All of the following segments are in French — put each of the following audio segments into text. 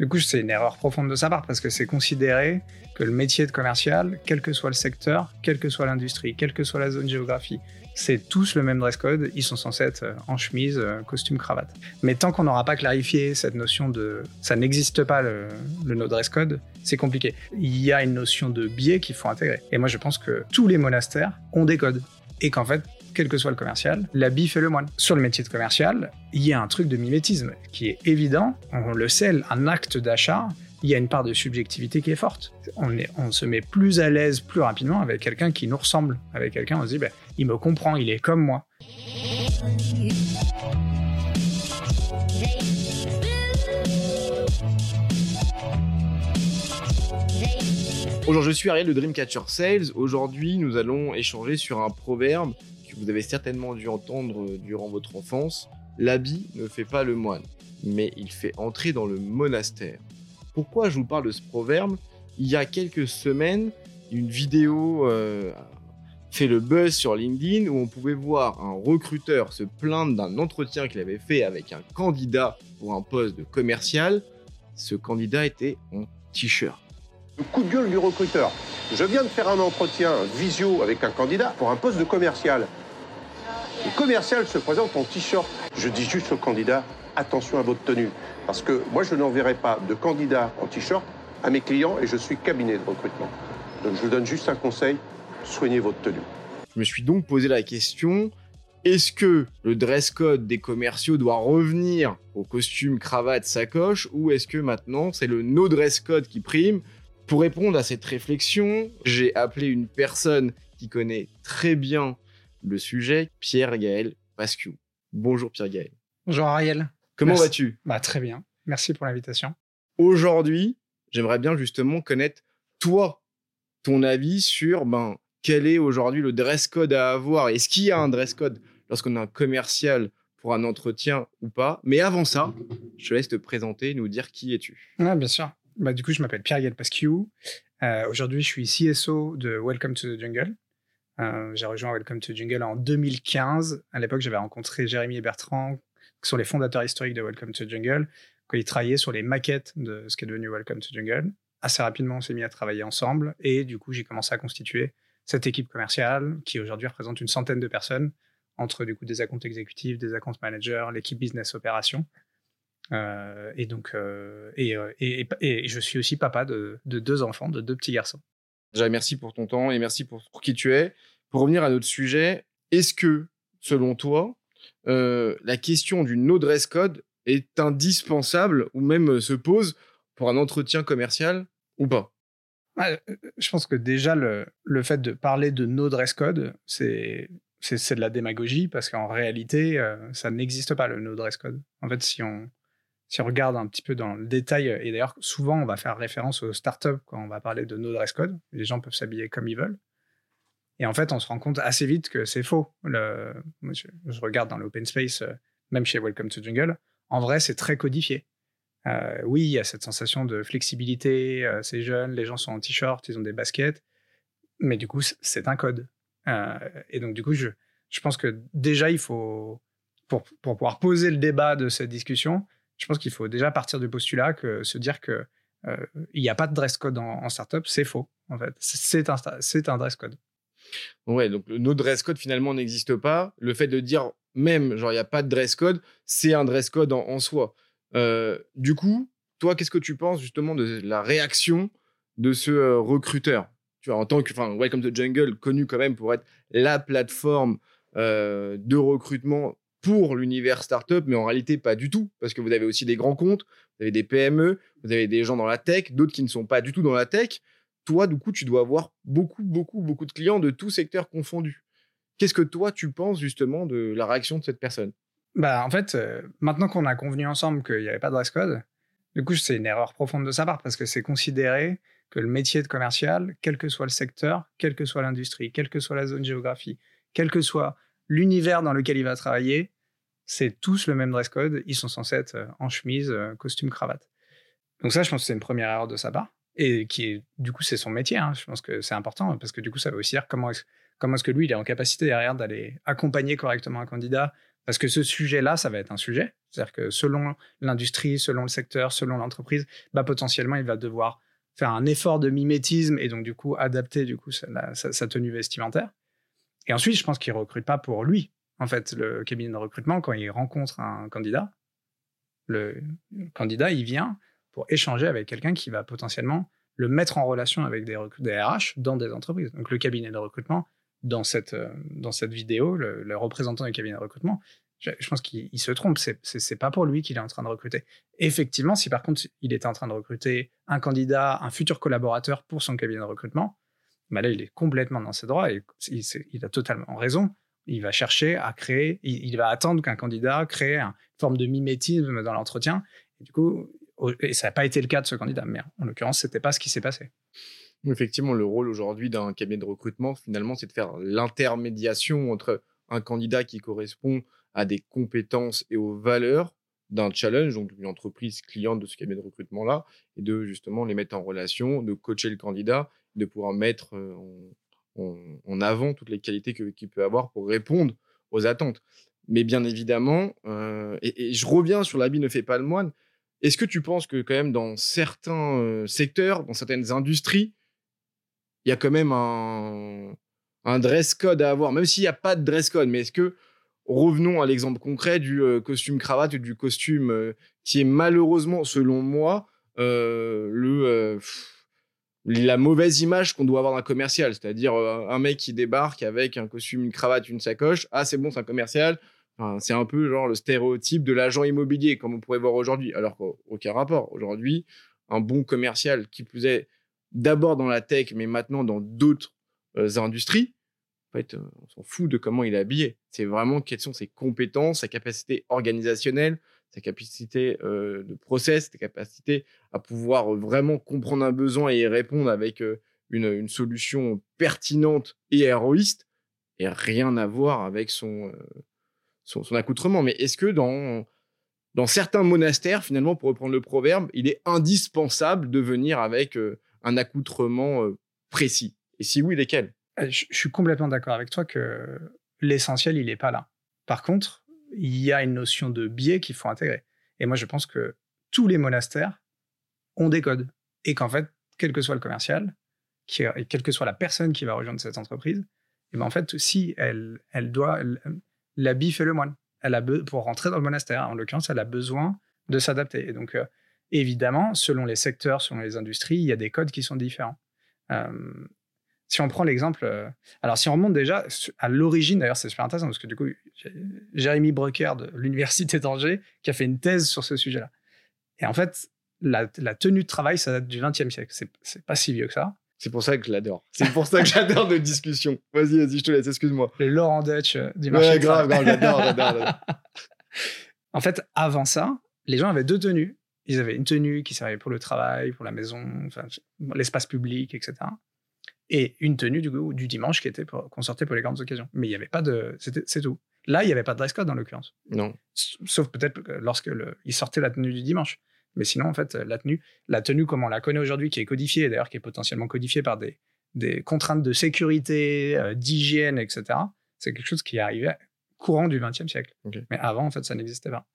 Du coup, c'est une erreur profonde de sa part parce que c'est considéré que le métier de commercial, quel que soit le secteur, quelle que soit l'industrie, quelle que soit la zone géographie, c'est tous le même dress code. Ils sont censés être euh, en chemise, euh, costume, cravate. Mais tant qu'on n'aura pas clarifié cette notion de ça n'existe pas le, le no dress code, c'est compliqué. Il y a une notion de biais qu'il faut intégrer. Et moi, je pense que tous les monastères ont des codes et qu'en fait, quel que soit le commercial, l'habit fait le moine. Sur le métier de commercial, il y a un truc de mimétisme qui est évident. On le sait, un acte d'achat, il y a une part de subjectivité qui est forte. On, se met plus à l'aise plus rapidement avec quelqu'un qui nous ressemble. Avec quelqu'un, on se dit, ben, il me comprend, il est comme moi. Bonjour, je suis Ariel de Dreamcatcher Sales. Aujourd'hui, nous allons échanger sur un proverbe vous avez certainement dû entendre durant votre enfance, l'habit ne fait pas le moine, mais il fait entrer dans le monastère. Pourquoi je vous parle de ce proverbe? Il y a quelques semaines, une vidéo euh, fait le buzz sur LinkedIn où on pouvait voir un recruteur se plaindre d'un entretien qu'il avait fait avec un candidat pour un poste de commercial. Ce candidat était en t-shirt. Le coup de gueule du recruteur. Je viens de faire un entretien visio avec un candidat pour un poste de commercial. Le commercial se présente en t-shirt. Je dis juste au candidat, attention à votre tenue. Parce que moi, je n'enverrai pas de candidat en t-shirt à mes clients et je suis cabinet de recrutement. Donc je vous donne juste un conseil, soignez votre tenue. Je me suis donc posé la question, est-ce que le dress code des commerciaux doit revenir au costume, cravate, sacoche, ou est-ce que maintenant c'est le no dress code qui prime Pour répondre à cette réflexion, j'ai appelé une personne qui connaît très bien le sujet, Pierre-Gaël Pascu. Bonjour Pierre-Gaël. Bonjour Ariel. Comment vas-tu? Bah, Très bien. Merci pour l'invitation. Aujourd'hui, j'aimerais bien justement connaître toi, ton avis sur ben, quel est aujourd'hui le dress code à avoir? Est-ce qu'il y a un dress code lorsqu'on a un commercial pour un entretien ou pas? Mais avant ça, je te laisse te présenter, nous dire qui es-tu. Ah, bien sûr. Bah, du coup, je m'appelle Pierre-Gaël Pascu. Euh, aujourd'hui, je suis CSO de Welcome to the Jungle. Euh, j'ai rejoint Welcome to Jungle en 2015. À l'époque, j'avais rencontré Jérémy et Bertrand, qui sont les fondateurs historiques de Welcome to Jungle, quand ils travaillaient sur les maquettes de ce qui est devenu Welcome to Jungle. Assez rapidement, on s'est mis à travailler ensemble et du coup, j'ai commencé à constituer cette équipe commerciale qui aujourd'hui représente une centaine de personnes entre du coup des accounts exécutifs, des accounts managers, l'équipe business opération. Euh, et donc, euh, et, et, et, je suis aussi papa de deux enfants, de deux petits garçons. Déjà, merci pour ton temps et merci pour, qui tu es. Pour revenir à notre sujet, est-ce que, selon toi, euh, la question du no dress code est indispensable ou même euh, se pose pour un entretien commercial ou pas? Euh, Je pense que déjà, le, le, fait de parler de no dress code, c'est c'est de la démagogie parce qu'en réalité, ça n'existe pas le no dress code. En fait, si on, si on regarde un petit peu dans le détail, et d'ailleurs souvent on va faire référence aux startups quand on va parler de no dress code, les gens peuvent s'habiller comme ils veulent. Et en fait, on se rend compte assez vite que c'est faux. Le, je, regarde dans l'open space, euh, même chez Welcome to Jungle, en vrai, c'est très codifié. Euh, oui, il y a cette sensation de flexibilité, euh, c'est jeune, les gens sont en t-shirt, ils ont des baskets, mais du coup, c'est un code. et donc, du coup, je, je pense que déjà, il faut, pour, pour pouvoir poser le débat de cette discussion, je pense qu'il faut déjà partir du postulat que se dire que euh, n'y a pas de dress code en, startup, c'est faux. En fait, c'est un, dress code. Ouais, donc nos dress code finalement n'existe pas. Le fait de dire même genre il n'y a pas de dress code, c'est un dress code en, soi. Euh, du coup, toi, qu'est-ce que tu penses justement de la réaction de ce euh, recruteur? Tu vois, en tant que, enfin, Welcome to Jungle, connu quand même pour être la plateforme de recrutement pour l'univers startup, mais en réalité pas du tout, parce que vous avez aussi des grands comptes, vous avez des PME, vous avez des gens dans la tech, d'autres qui ne sont pas du tout dans la tech. Toi, du coup, tu dois avoir beaucoup, beaucoup, beaucoup de clients de tout secteur confondus. Qu'est-ce que toi, tu penses justement de la réaction de cette personne? Bah, en fait, euh, maintenant qu'on a convenu ensemble qu'il n'y avait pas de dress code, du coup, c'est une erreur profonde de sa part parce que c'est considéré que le métier de commercial, quel que soit le secteur, quelle que soit l'industrie, quelle que soit la zone géographie, quel que soit l'univers dans lequel il va travailler, c'est tous le même dress code. Ils sont censés être euh, en chemise, euh, costume, cravate. Donc ça, je pense que c'est une première erreur de sa part. Et qui est, du coup, c'est son métier. Hein. Je pense que c'est important parce que du coup, ça veut aussi dire comment est-ce, comment est-ce que lui, il est en capacité derrière d'aller accompagner correctement un candidat Parce que ce sujet-là, ça va être un sujet. C'est-à-dire que selon l'industrie, selon le secteur, selon l'entreprise, bah, potentiellement, il va devoir faire un effort de mimétisme et donc, du coup, adapter du coup, sa, sa tenue vestimentaire. Et ensuite, je pense qu'il recrute pas pour lui. En fait, le cabinet de recrutement, quand il rencontre un candidat, le candidat, il vient pour échanger avec quelqu'un qui va potentiellement le mettre en relation avec des, des RH dans des entreprises. Donc le cabinet de recrutement, dans cette, euh, dans cette vidéo, le, représentant du cabinet de recrutement, je, pense qu'il se trompe. C'est, pas pour lui qu'il est en train de recruter. Effectivement, si par contre il était en train de recruter un candidat, un futur collaborateur pour son cabinet de recrutement, bah là il est complètement dans ses droits et il, a totalement raison. Il va chercher à créer, il, va attendre qu'un candidat crée une forme de mimétisme dans l'entretien. Et du coup, et ça n'a pas été le cas de ce candidat, mais en l'occurrence, c'était pas ce qui s'est passé. Effectivement, le rôle aujourd'hui d'un cabinet de recrutement, finalement, c'est de faire l'intermédiation entre un candidat qui correspond à des compétences et aux valeurs d'un challenge, donc une entreprise cliente de ce cabinet de recrutement-là, et de justement les mettre en relation, de coacher le candidat, de pouvoir mettre euh, en, avant toutes les qualités qu'il peut avoir pour répondre aux attentes. Mais bien évidemment, euh, et, je reviens sur l'habit ne fait pas le moine, est-ce que tu penses que quand même dans certains euh, secteurs, dans certaines industries, il y a quand même un, dress code à avoir, même s'il n'y a pas de dress code, mais est-ce que, revenons à l'exemple concret du euh, costume cravate ou du costume qui est malheureusement, selon moi, le, la mauvaise image qu'on doit avoir d'un commercial, c'est-à-dire un mec qui débarque avec un costume, une cravate, une sacoche, ah c'est bon, c'est un commercial, c'est un peu genre le stéréotype de l'agent immobilier, comme on pourrait voir aujourd'hui. Alors qu'aucun rapport. Aujourd'hui, un bon commercial, qui plus est, d'abord dans la tech, mais maintenant dans d'autres euh, industries, en fait, euh, on s'en fout de comment il est habillé. C'est vraiment quelles sont ses compétences, sa capacité organisationnelle, sa capacité euh, de process, sa capacité à pouvoir vraiment comprendre un besoin et y répondre avec une, une, solution pertinente et héroïste, et rien à voir avec son son, accoutrement. Mais est-ce que dans, dans certains monastères, finalement, pour reprendre le proverbe, il est indispensable de venir avec euh, un accoutrement euh, précis? Et si oui, lesquels? Euh, je, suis complètement d'accord avec toi que l'essentiel, il n'est pas là. Par contre, il y a une notion de biais qu'il faut intégrer. Et moi, je pense que tous les monastères ont des codes. Et qu'en fait, quel que soit le commercial, quelle que soit la personne qui va rejoindre cette entreprise, et ben en fait, si elle, elle doit, l'habit fait le moine. Elle a pour rentrer dans le monastère, en l'occurrence, elle a besoin de s'adapter. Et donc, euh, évidemment, selon les secteurs, selon les industries, il y a des codes qui sont différents. Euh, si on prend l'exemple, euh, alors si on remonte déjà à l'origine, d'ailleurs, c'est super intéressant parce que du coup, Jérémy Brucker de l'université d'Angers qui a fait une thèse sur ce sujet-là. Et en fait, la, la, tenue de travail, ça date du XXe siècle. C'est pas si vieux que ça. C'est pour ça que je l'adore. C'est pour ça que j'adore nos discussions. Vas-y, vas-y, je te laisse, excuse-moi. Le Laurent Dutch euh, du marché. Ouais, grave, grave, j'adore, j'adore. en fait, avant ça, les gens avaient deux tenues. Ils avaient une tenue qui servait pour le travail, pour la maison, enfin, l'espace public, etc. Et une tenue du, du dimanche qui était qu'on sortait pour les grandes occasions. Mais il n'y avait pas de. C'est tout. Là, il n'y avait pas de dress code, en l'occurrence. Non. Sauf peut-être lorsque le, il sortait la tenue du dimanche. Mais sinon, en fait, la tenue, la tenue comme on la connaît aujourd'hui, qui est codifiée, d'ailleurs, qui est potentiellement codifiée par des, des contraintes de sécurité, euh, d'hygiène, etc., c'est quelque chose qui est arrivé courant du XXe siècle. Mais avant, en fait, ça n'existait pas.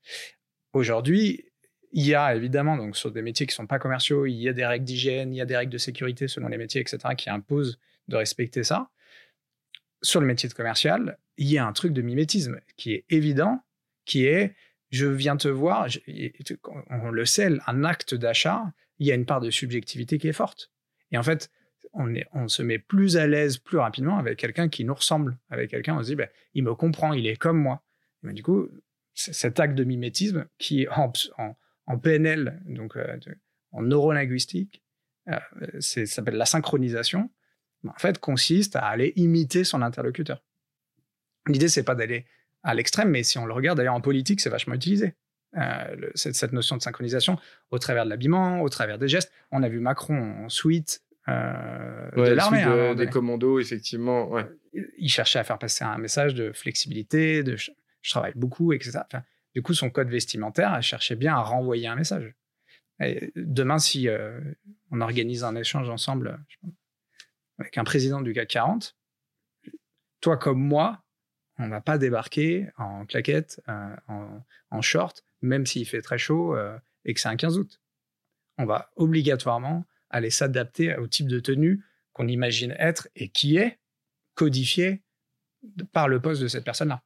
Aujourd'hui, il y a évidemment, donc, sur des métiers qui ne sont pas commerciaux, il y a des règles d'hygiène, il y a des règles de sécurité selon les métiers, etc., qui imposent de respecter ça. Sur le métier de commercial, il y a un truc de mimétisme qui est évident, qui est je viens te voir, on le sait, un acte d'achat, il y a une part de subjectivité qui est forte. Et en fait, on, se met plus à l'aise plus rapidement avec quelqu'un qui nous ressemble, avec quelqu'un, on se dit, ben, il me comprend, il est comme moi. Mais du coup, cet acte de mimétisme qui, en, en, PNL, donc euh, en neurolinguistique, euh, ça s'appelle la synchronisation, en fait, consiste à aller imiter son interlocuteur. L'idée, c'est pas d'aller à l'extrême, mais si on le regarde d'ailleurs en politique, c'est vachement utilisé. Euh, cette, notion de synchronisation au travers de l'habillement, au travers des gestes. On a vu Macron en suite euh, de l'armée. Hein, des commandos, effectivement. Ouais. Il cherchait à faire passer un message de flexibilité, de je, travaille beaucoup, etc. du coup, son code vestimentaire cherchait bien à renvoyer un message. Demain, si euh, on organise un échange ensemble avec un président du CAC 40, toi comme moi, on va pas débarquer en claquette, euh, en, short, même s'il fait très chaud euh, et que c'est un 15 août. On va obligatoirement aller s'adapter au type de tenue qu'on imagine être et qui est codifié par le poste de cette personne-là.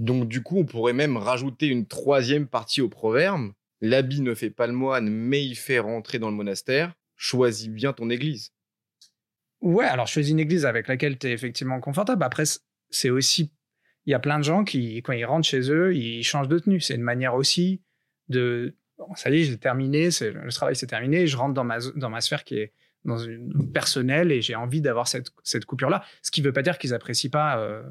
Donc du coup, on pourrait même rajouter une troisième partie au proverbe. L'habit ne fait pas le moine, mais il fait rentrer dans le monastère. Choisis bien ton église. Ouais, alors choisis une église avec laquelle tu es effectivement confortable. Après, c'est aussi il y a plein de gens qui, quand ils rentrent chez eux, ils changent de tenue. C'est une manière aussi de. ça y est, j'ai terminé, le travail s'est terminé, je rentre dans ma, dans ma sphère qui est dans une personnelle et j'ai envie d'avoir cette, cette coupure-là. Ce qui ne veut pas dire qu'ils n'apprécient pas. Euh,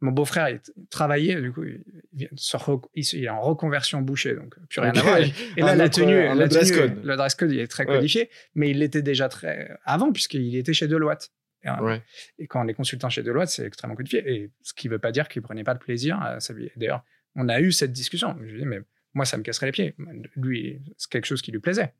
mon beau-frère il travaillait, du coup, il, il, est en reconversion bouchée, donc plus rien à voir. Et là, la tenue, la dress code. le dress code, il est très codifié, mais il l'était déjà très avant, puisqu'il était chez Deloitte. Et, quand on est consultant chez Deloitte, c'est extrêmement codifié. Et ce qui ne veut pas dire qu'il ne prenait pas de plaisir à sa vie. D'ailleurs, on a eu cette discussion. Je lui ai mais moi, ça me casserait les pieds. Lui, c'est quelque chose qui lui plaisait.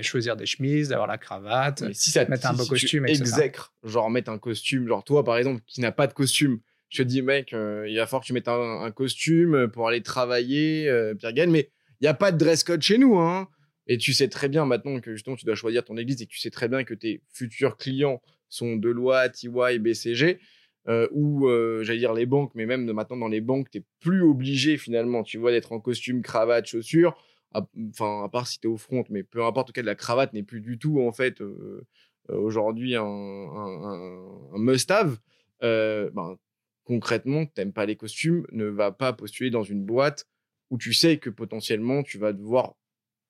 Choisir des chemises, d'avoir la cravate, si ça, mettre un beau costume, etc. Exècre, genre mettre un costume. Genre toi, par exemple, qui n'a pas de costume, je te dis, mec, euh, il va falloir que tu mettes un, costume pour aller travailler, euh, Pierre Gagne, mais il n'y a pas de dress code chez nous. Hein. Et tu sais très bien maintenant que justement tu dois choisir ton église et que tu sais très bien que tes futurs clients sont Deloitte, EY, BCG, euh, ou j'allais dire les banques, mais même maintenant dans les banques, tu n'es plus obligé finalement, tu vois, d'être en costume, cravate, chaussures. Enfin, à, part si tu es au front, mais peu importe, en tout cas, la cravate n'est plus du tout en fait aujourd'hui un, un, must-have. Ben, concrètement, t'aimes pas les costumes, ne va pas postuler dans une boîte où tu sais que potentiellement tu vas devoir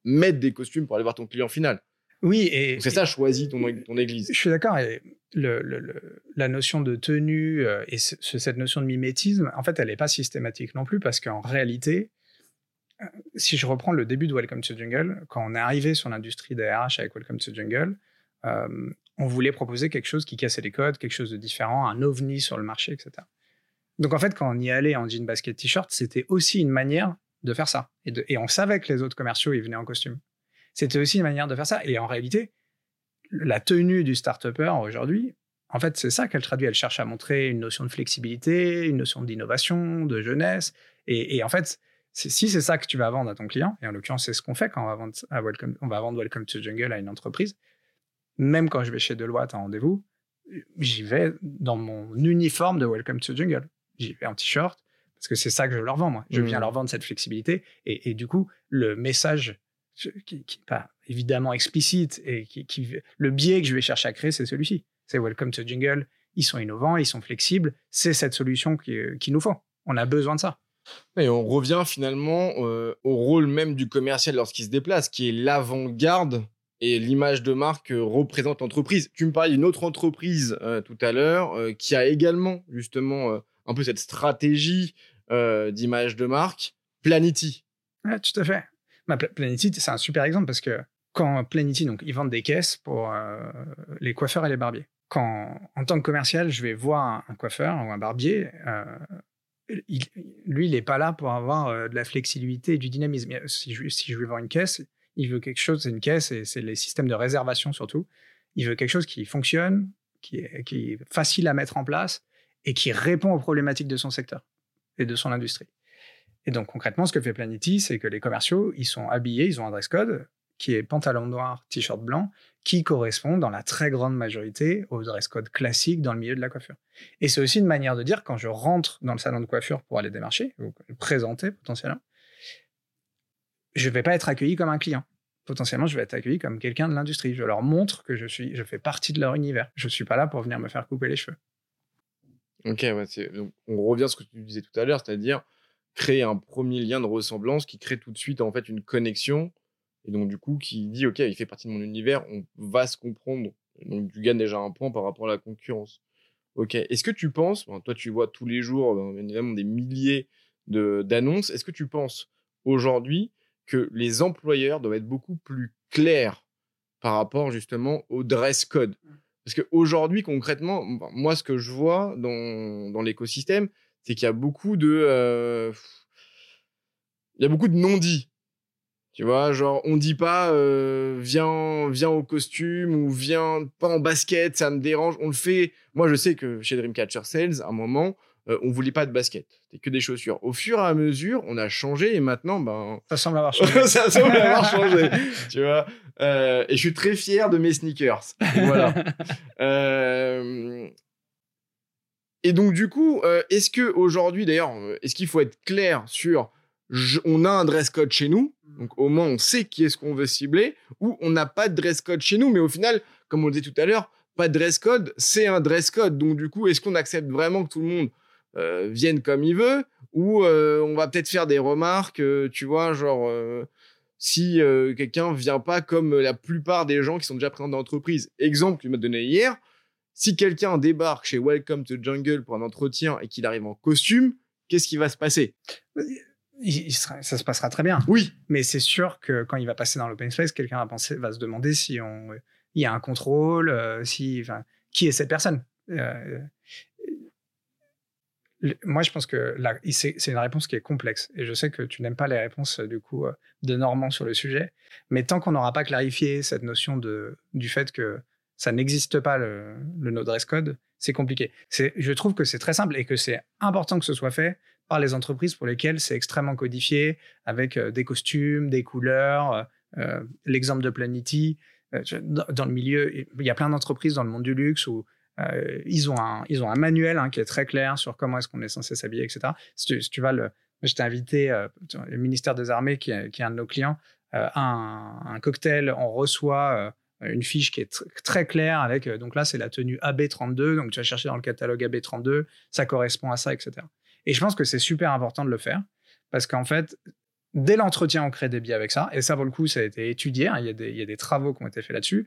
mettre des costumes pour aller voir ton client final. Oui, et c'est ça, choisis ton, ton église. Je suis d'accord. Et le, la notion de tenue euh, et cette notion de mimétisme, en fait, elle n'est pas systématique non plus parce qu'en réalité, euh, si je reprends le début de Welcome to Jungle, quand on est arrivé sur l'industrie des RH avec Welcome to Jungle, euh, on voulait proposer quelque chose qui cassait les codes, quelque chose de différent, un ovni sur le marché, etc. Donc en fait, quand on y allait en jean basket t-shirt, c'était aussi une manière de faire ça. Et, on savait que les autres commerciaux, ils venaient en costume. C'était aussi une manière de faire ça. Et en réalité, la tenue du start-upper aujourd'hui, en fait, c'est ça qu'elle traduit. Elle cherche à montrer une notion de flexibilité, une notion d'innovation, de jeunesse. Et, en fait, si c'est ça que tu vas vendre à ton client, et en l'occurrence, c'est ce qu'on fait quand on va, vendre à Welcome, on va vendre Welcome to Jungle à une entreprise, même quand je vais chez Deloitte en rendez-vous, j'y vais dans mon uniforme de Welcome to Jungle. J'y vais en t-shirt, parce que c'est ça que je leur vends, moi. Je viens mmh. leur vendre cette flexibilité. Et, et, du coup, le message qui n'est pas évidemment explicite et qui, le biais que je vais chercher à créer, c'est celui-ci. C'est Welcome to Jungle. Ils sont innovants, ils sont flexibles. C'est cette solution qu'il qui nous faut. On a besoin de ça. Et on revient finalement euh, au rôle même du commercial lorsqu'il se déplace, qui est l'avant-garde et l'image de marque représente l'entreprise. Tu me parlais d'une autre entreprise euh, tout à l'heure euh, qui a également justement un peu cette stratégie d'image de marque, Planity. Tout à fait. Planity, c'est un super exemple parce que quand Planity, donc ils vendent des caisses pour euh, les coiffeurs et les barbiers. Quand, en tant que commercial, je vais voir un, coiffeur ou un barbier, euh, lui, il n'est pas là pour avoir euh, de la flexibilité et du dynamisme. Si je, si je lui vends une caisse, il veut quelque chose, c'est une caisse et c'est les systèmes de réservation surtout. Il veut quelque chose qui fonctionne, qui est facile à mettre en place et qui répond aux problématiques de son secteur et de son industrie. Et donc concrètement, ce que fait Planety, c'est que les commerciaux, ils sont habillés, ils ont un dress code qui est pantalon noir, t-shirt blanc, qui correspond dans la très grande majorité au dress code classique dans le milieu de la coiffure. Et c'est aussi une manière de dire, quand je rentre dans le salon de coiffure pour aller démarcher, ou présenter potentiellement, je ne vais pas être accueilli comme un client. Potentiellement, je vais être accueilli comme quelqu'un de l'industrie. Je leur montre que je, suis, je fais partie de leur univers. Je ne suis pas là pour venir me faire couper les cheveux. Ok, on revient à ce que tu disais tout à l'heure, c'est-à-dire créer un premier lien de ressemblance qui crée tout de suite en fait une connexion et donc du coup qui dit ok il fait partie de mon univers on va se comprendre. Donc tu gagnes déjà un point par rapport à la concurrence. Ok est-ce que tu penses toi tu vois tous les jours euh, évidemment des milliers d'annonces. Est-ce que tu penses aujourd'hui que les employeurs doivent être beaucoup plus clairs par rapport justement au dress code? Parce qu'aujourd'hui concrètement moi ce que je vois dans, dans l'écosystème c'est qu'il y a beaucoup de, euh, il y a beaucoup de non-dits. Tu vois, genre, on dit pas euh, viens, viens au costume ou viens pas en basket, ça me dérange. On le fait. Moi, je sais que chez Dreamcatcher Sales, à un moment, euh, on voulait pas de basket. C'était que des chaussures. Au fur et à mesure, on a changé et maintenant, ben. Ça semble avoir changé. ça semble avoir changé. tu vois. Euh, et je suis très fier de mes sneakers. Voilà. Euh, et donc, du coup, est-ce que aujourd'hui, d'ailleurs, est-ce qu'il faut être clair sur je- on a un dress code chez nous, donc au moins on sait qui est-ce qu'on veut cibler, ou on n'a pas de dress code chez nous, mais au final, comme on le disait tout à l'heure, pas de dress code, c'est un dress code. Donc du coup, est-ce qu'on accepte vraiment que tout le monde euh, vienne comme il veut, ou euh, on va peut-être faire des remarques, euh, tu vois, genre euh, si quelqu'un vient pas comme la plupart des gens qui sont déjà présents dans l'entreprise. Exemple, tu m'as donné hier, si quelqu'un débarque chez Welcome to Jungle pour un entretien et qu'il arrive en costume, qu'est-ce qui va se passer? Sera- ça se passera très bien. Oui, Mais c'est sûr que quand il va passer dans l'open space, quelqu'un va, penser, va se demander si on, il y a un contrôle, si, enfin, qui est cette personne? Euh, moi, je pense que c'est une réponse qui est complexe. Et je sais que tu n'aimes pas les réponses euh, du coup euh, de Normand sur le sujet. Mais tant qu'on n'aura pas clarifié cette notion de, du fait que ça n'existe pas le, le no dress code, c'est compliqué. Je trouve que c'est très simple et que c'est important que ce soit fait par les entreprises pour lesquelles c'est extrêmement codifié, avec euh, des costumes, des couleurs. L'exemple de Planity, dans le milieu, il y a plein d'entreprises dans le monde du luxe où euh, ils, ont un, ils ont un manuel hein, qui est très clair sur comment est-ce qu'on est censé s'habiller, etc. Si tu, si tu vas t'ai invité, euh, le ministère des Armées, qui est, qui est un de nos clients, euh, à un, un cocktail, on reçoit euh, une fiche qui est tr- très claire avec, euh, donc là, c'est la tenue AB32, donc tu vas chercher dans le catalogue AB32, ça correspond à ça, etc. Et je pense que c'est super important de le faire parce qu'en fait, dès l'entretien, on crée des biais avec ça. Et ça, pour le coup, ça a été étudié. hein. Il, y a des, il y a des travaux qui ont été faits là-dessus.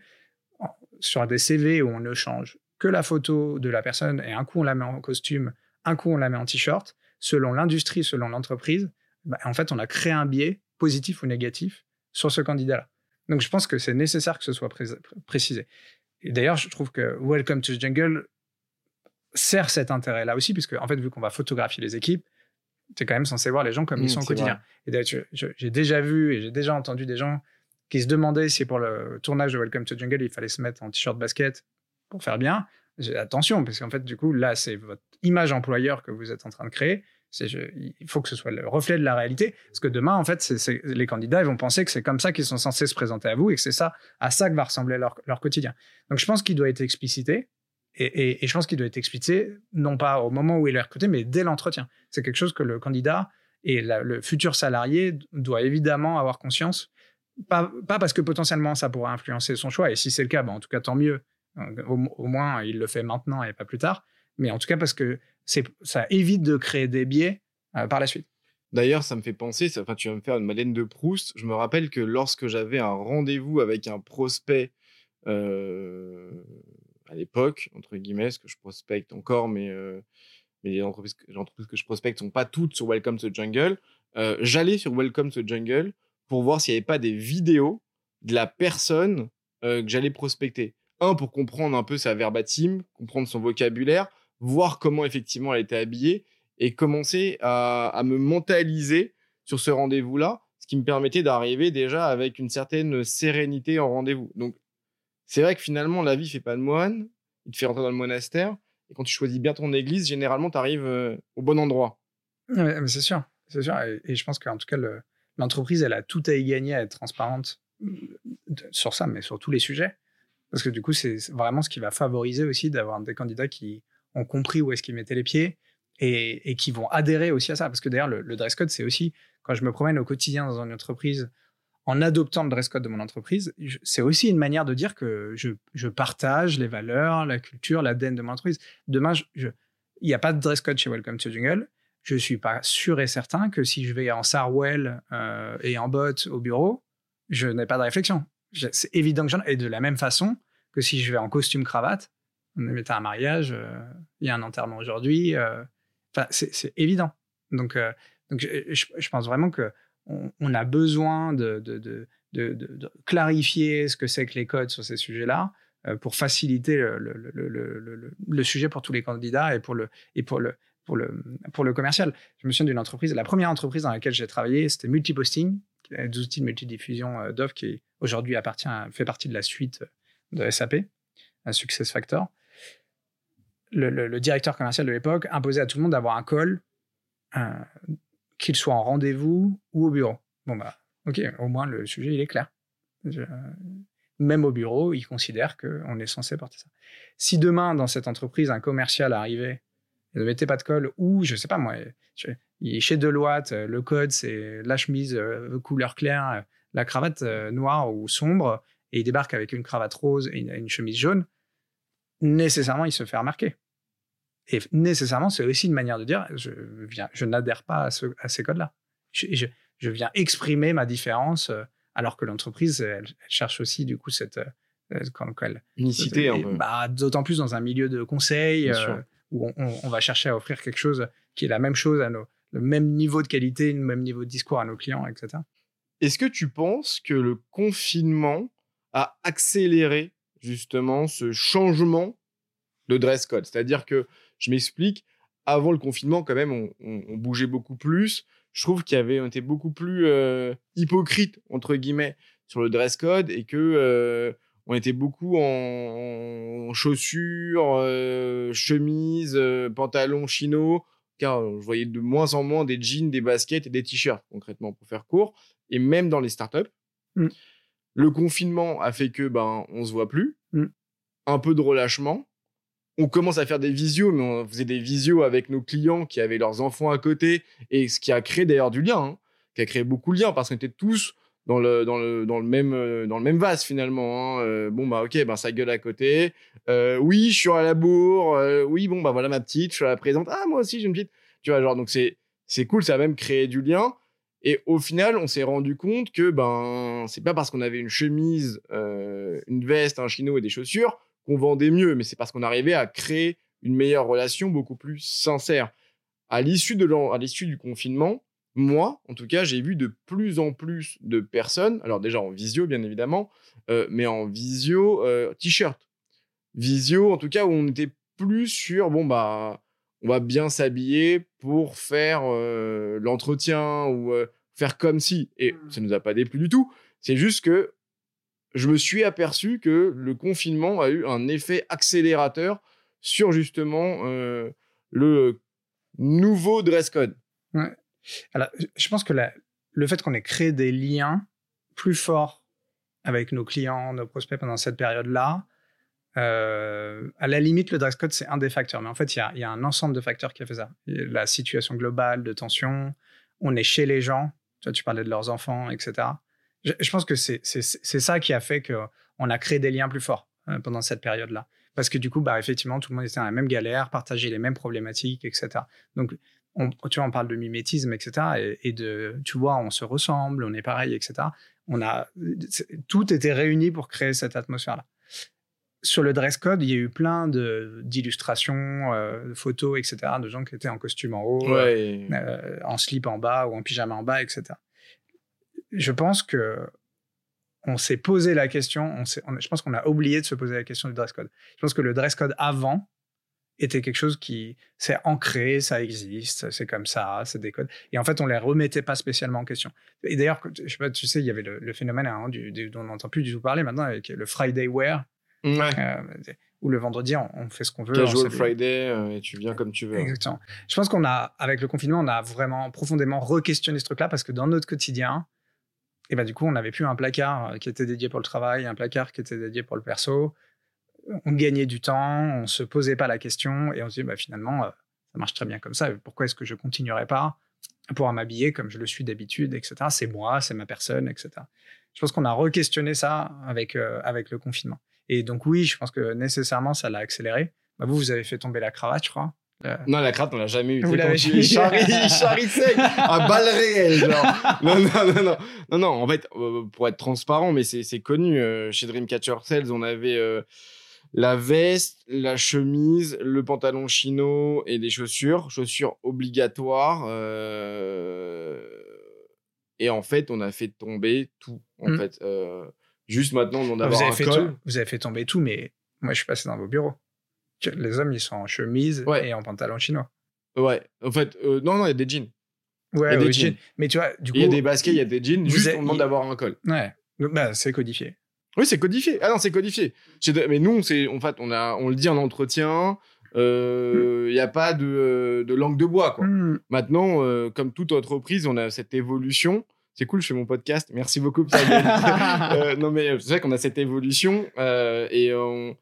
Sur des CV où on ne change que la photo de la personne et un coup on la met en costume, un coup on la met en t-shirt, selon l'industrie, selon l'entreprise, bah, en fait, on a créé un biais positif ou négatif sur ce candidat-là. Donc, je pense que c'est nécessaire que ce soit pré- précisé. Et d'ailleurs, je trouve que Welcome to the Jungle sert cet intérêt-là aussi, puisque, en fait, vu qu'on va photographier les équipes, tu es quand même censé voir les gens comme Mmh, ils sont au quotidien. vrai. Et j'ai déjà vu et j'ai déjà entendu des gens qui se demandaient si pour le tournage de Welcome to the Jungle, il fallait se mettre en t-shirt basket pour faire bien. Attention, parce qu'en fait, du coup, là, c'est votre image employeur que vous êtes en train de créer. Je- il faut que ce soit le reflet de la réalité. Parce que demain, en fait, les candidats ils vont penser que c'est comme ça qu'ils sont censés se présenter à vous et que c'est ça, à ça que va ressembler leur, leur quotidien. Donc, je pense qu'il doit être explicité. Et, je pense qu'il doit être explicité, non pas au moment où il est recruté, mais dès l'entretien. C'est quelque chose que le candidat et le futur salarié doit évidemment avoir conscience. Pas, parce que potentiellement ça pourrait influencer son choix. Et si c'est le cas, ben, en tout cas, tant mieux. Au, moins, il le fait maintenant et pas plus tard. Mais en tout cas, parce que ça évite de créer des biais euh, par la suite. D'ailleurs, ça me fait penser, ça- tu vas me faire une Madeleine de Proust. Je me rappelle que lorsque j'avais un rendez-vous avec un prospect euh, à l'époque, entre guillemets, ce que je prospecte encore, mais, euh, les, entreprises, que- je prospecte sont pas toutes sur Welcome to Jungle. J'allais sur Welcome to Jungle pour voir s'il n'y avait pas des vidéos de la personne que j'allais prospecter. Un, pour comprendre un peu sa verbatim, comprendre son vocabulaire, voir comment effectivement elle était habillée et commencer à, à me mentaliser sur ce rendez-vous-là, ce qui me permettait d'arriver déjà avec une certaine sérénité en rendez-vous. Donc, c'est vrai que finalement, la vie fait pas de moine, il te fait rentrer dans le monastère, et quand tu choisis bien ton église, généralement, tu arrives au bon endroit. Ouais, mais c'est sûr, c'est sûr. Et, je pense qu'en tout cas, le- l'entreprise, elle a tout à y gagner à être transparente euh, sur ça, mais sur tous les sujets. Parce que du coup, c'est vraiment ce qui va favoriser aussi d'avoir des candidats qui ont compris où est-ce qu'ils mettaient les pieds et, qui vont adhérer aussi à ça. Parce que d'ailleurs, le, dress code, c'est aussi, quand je me promène au quotidien dans une entreprise, en adoptant le dress code de mon entreprise, c'est aussi une manière de dire que je, partage les valeurs, la culture, l'ADN de mon entreprise. Demain, il n'y a pas de dress code chez Welcome to Jungle. Je suis pas sûr et certain que si je vais en Sarwell euh, et en botte au bureau, je n'ai pas de réflexion. C'est évident que j'en ai. Et de la même façon que si je vais en costume cravate, on est à un mariage, euh, il y a un enterrement aujourd'hui. euh, Enfin, c'est évident. Donc, euh, donc je, pense vraiment que on, a besoin de, de, de, clarifier ce que c'est que les codes sur ces sujets-là pour faciliter le, le, le, le, sujet pour tous les candidats et pour le, et pour le, pour le, pour le commercial. Je me souviens d'une entreprise, la première entreprise dans laquelle j'ai travaillé, c'était Multiposting, des outils de multidiffusion d'offres qui aujourd'hui appartient, fait partie de la suite de SAP, un Success Factor. Le, directeur commercial de l'époque imposait à tout le monde d'avoir un call, euh, qu'il soit en rendez-vous ou au bureau. Bon, bah, ok, au moins le sujet, il est clair. Même au bureau, il considère qu'on est censé porter ça. Si demain, dans cette entreprise, un commercial arrivait et ne mettait pas de col, ou je sais pas moi, il chez Deloitte, le code c'est la chemise euh, couleur claire, euh, la cravate noire ou sombre, et il débarque avec une cravate rose et une, une chemise jaune, nécessairement il se fait remarquer. Et nécessairement, c'est aussi une manière de dire je, viens, je n'adhère pas à, ce- à ces codes-là. Je, je- je viens exprimer ma différence, euh, alors que l'entreprise, elle, elle cherche aussi du coup cette. euh, euh, quand, quand elle, Unicité bah, D'autant plus dans un milieu de conseil où on, on- on va chercher à offrir quelque chose qui est la même chose à nos, le même niveau de qualité, le même niveau de discours à nos clients, etc. Est-ce que tu penses que le confinement a accéléré justement ce changement de dress code C'est-à-dire que, je m'explique, avant le confinement, quand même, on, bougeait beaucoup plus. Je trouve qu'il y avait, on était beaucoup plus euh, hypocrite, entre guillemets, sur le dress code et que euh, on était beaucoup en, chaussures, euh, chemises, pantalons chino, car je voyais de moins en moins des jeans, des baskets et des t-shirts, concrètement, pour faire court et même dans les startups. Mm. Le confinement a fait que ben on se voit plus, Mm. un peu de relâchement. On commence à faire des visios, mais on faisait des visios avec nos clients qui avaient leurs enfants à côté, et ce qui a créé d'ailleurs du lien, hein, qui a créé beaucoup de liens parce qu'on était tous dans le dans le dans le même euh, dans le même vase finalement. hein. Euh, bon bah ok, ben ça gueule à côté. Euh, oui, je suis à la bourre. euh, oui, bon bah voilà ma petite, je suis à la présente. Ah moi aussi j'ai une petite. Tu vois genre donc c'est c'est cool, ça a même créé du lien. Et au final, on s'est rendu compte que ben c'est pas parce qu'on avait une chemise, euh, une veste, un chino et des chaussures qu'on vendait mieux, mais c'est parce qu'on arrivait à créer une meilleure relation beaucoup plus sincère. À l'issue du confinement, moi, en tout cas, j'ai vu de plus en plus de personnes, alors déjà en visio bien évidemment, euh, mais en visio euh, t-shirt, visio en tout cas où on était plus sur bon bah on va bien s'habiller pour faire euh, l'entretien ou euh, faire comme si. Et Mm. ça nous a pas déplu du tout. C'est juste que je me suis aperçu que le confinement a eu un effet accélérateur sur justement euh, le nouveau dress code. Alors, je pense que la- le fait qu'on ait créé des liens plus forts avec nos clients, nos prospects pendant cette période-là, euh, à la limite, le dress code, c'est un des facteurs. Mais en fait, il y a, un ensemble de facteurs qui a fait ça. La situation globale de tension, on est chez les gens, tu, tu parlais de leurs enfants, etc. Je, pense que c'est ça qui a fait qu'on a créé des liens plus forts euh, pendant cette période-là. Parce que du coup, bah, effectivement, tout le monde était dans la même galère, partageait les mêmes problématiques, etc. Donc, on, tu vois, on parle de mimétisme, etc. Et, de, tu vois, on se ressemble, on est pareil, etc. On a, tout était réuni pour créer cette atmosphère-là. Sur le dress code, il y a eu plein d'illustrations, euh, de photos, etc. de gens qui étaient en costume en haut, Ouais. euh, en slip en bas ou en pyjama en bas, etc. Je pense que on s'est posé la question, on s'est- on- je pense qu'on a oublié de se poser la question du dress code. Je pense que le dress code avant était quelque chose qui s'est ancré, ça existe, c'est comme ça, c'est des codes. Et en fait, on les remettait pas spécialement en question. Et d'ailleurs, je sais pas, tu sais, il y avait le, le phénomène hein, du, du- dont on n'entend plus du tout parler maintenant, avec le Friday wear, Ouais. euh, où le vendredi, on, on fait ce qu'on veut. Casual. Friday euh, et tu viens comme tu veux. Exactement. Je pense qu'on a, avec le confinement, on a vraiment profondément re-questionné ce truc-là parce que dans notre quotidien, et ben du coup, on n'avait plus un placard euh, qui était dédié pour le travail, un placard qui était dédié pour le perso. On gagnait du temps, on se posait pas la question et on se dit, bah, finalement, euh, ça marche très bien comme ça. Pourquoi est-ce que je continuerais pas à pouvoir m'habiller comme je le suis d'habitude, etc. C'est moi, c'est ma personne, etc. Je pense qu'on a re-questionné ça avec, euh, avec le confinement. Et donc, oui, je pense que nécessairement, ça l'a accéléré. Bah, vous, vous avez fait tomber la cravate, je crois. Euh, Non, la crainte, on l'a jamais eu. Vous l'avez jamais eu. sec, à balle réelle, genre. Non, non, non, non. Non, non, en fait, euh, pour être transparent, mais c'est connu, euh, chez Dreamcatcher Sales, on avait la veste, la chemise, le pantalon chino et des chaussures, chaussures obligatoires. Et en fait, on a fait tomber tout, en Mm. fait. Euh, Juste maintenant, on vous, d'avoir avez un fait col. tout- vous avez fait tomber tout, mais moi, je suis passé dans vos bureaux. Les hommes, ils sont en chemise Ouais. et en pantalon chinois. Ouais, en fait, euh, non, non, il y a des jeans. Ouais, Il y a des jeans. jeans. Mais tu vois, du coup. Il y a des baskets, il y a des jeans, vous juste êtes- on demande il- d'avoir un col. Ouais. Donc, Bah, c'est codifié. Oui, c'est codifié. Ah non, c'est codifié. Mais nous, c'est en fait, on a, on le dit en entretien. Il n'y a pas de, de langue de bois, quoi. Hmm. Maintenant, euh, comme toute entreprise, on a cette évolution. C'est cool, je fais mon podcast. Merci beaucoup. Euh, non, mais c'est vrai qu'on a cette évolution euh, et on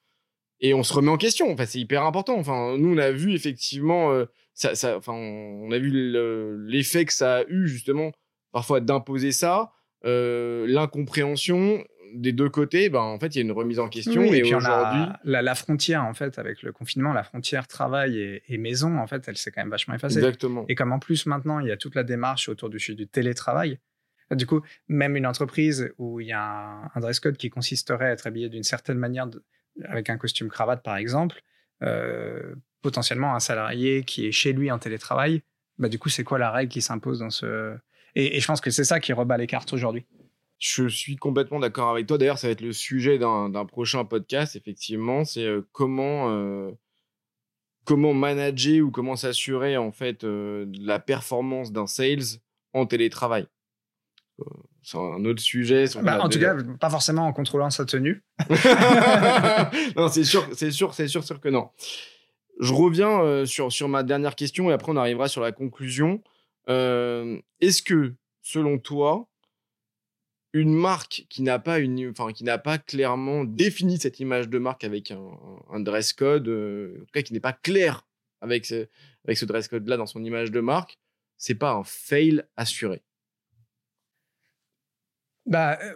et on se remet en question. Enfin, c'est hyper important. Enfin, nous, on a vu effectivement, euh, ça, ça, enfin, on a vu le- l'effet que ça a eu justement parfois d'imposer ça, euh, l'incompréhension des deux côtés. Ben, en fait, il y a une remise en question Oui, et, et puis on aujourd'hui, la, la frontière, en fait, avec le confinement, la frontière travail et, et maison, en fait, elle s'est quand même vachement effacée. exactement. Et comme en plus maintenant, il y a toute la démarche autour du, du télétravail, du coup, même une entreprise où il y a un, dress code qui consisterait à être habillé d'une certaine manière, avec un costume cravate par exemple, euh, potentiellement un salarié qui est chez lui en télétravail, bah, du coup, c'est quoi la règle qui s'impose dans ce... Et, je pense que c'est ça qui rebat les cartes aujourd'hui. Je suis complètement d'accord avec toi. D'ailleurs, ça va être le sujet d'un prochain podcast, effectivement. C'est euh, comment, euh, comment manager ou comment s'assurer en fait de la performance d'un sales en télétravail. C'est un autre sujet. Bah, en tout cas, pas forcément en contrôlant sa tenue. non, c'est sûr, c'est sûr, c'est sûr, sûr que non. Je reviens euh, sur, sur ma dernière question et après on arrivera sur la conclusion. Euh, Est-ce que, selon toi, une marque qui n'a pas une, enfin qui n'a pas clairement défini cette image de marque avec un, un dress code, euh, en tout cas qui n'est pas clair avec ce, avec ce dress code là dans son image de marque, c'est pas un fail assuré? Bah, euh,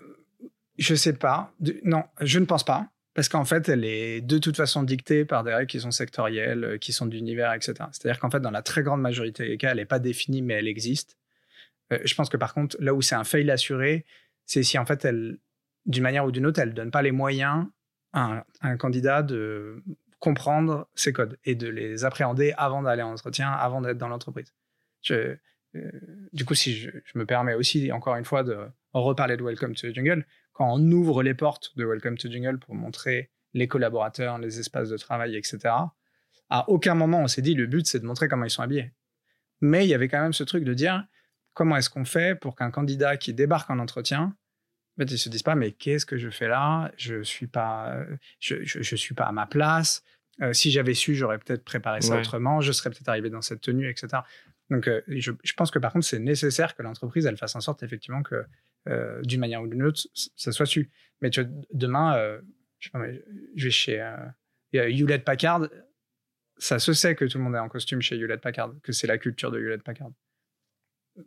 je sais pas. Non, je ne pense pas. Parce qu'en fait, elle est de toute façon dictée par des règles qui sont sectorielles, euh, qui sont d'univers, etc. C'est-à-dire qu'en fait, dans la très grande majorité des cas, elle n'est pas définie, mais elle existe. Euh, je pense que par contre, là où c'est un fail assuré, c'est si en fait, elle, d'une manière ou d'une autre, elle donne pas les moyens à un, candidat de comprendre ses codes et de les appréhender avant d'aller en entretien, avant d'être dans l'entreprise. Du coup, si je me permets aussi, encore une fois, de reparler de Welcome to the Jungle, quand on ouvre les portes de Welcome to the Jungle pour montrer les collaborateurs, les espaces de travail, etc., à aucun moment on s'est dit le but c'est de montrer comment ils sont habillés. Mais il y avait quand même ce truc de dire comment est-ce qu'on fait pour qu'un candidat qui débarque en entretien, en fait, ils se disent pas mais qu'est-ce que je fais là? Je suis pas, je, je, je suis pas à ma place. Euh, si j'avais su, j'aurais peut-être préparé ça Ouais. autrement. Je serais peut-être arrivé dans cette tenue, etc. Donc, euh, je, je pense que par contre, c'est nécessaire que l'entreprise elle fasse en sorte effectivement que euh, d'une manière ou d'une autre, ça soit su. Mais tu demain, euh, je, je vais chez euh, Hewlett Packard. Ça se sait que tout le monde est en costume chez Hewlett Packard, que c'est la culture de Hewlett Packard.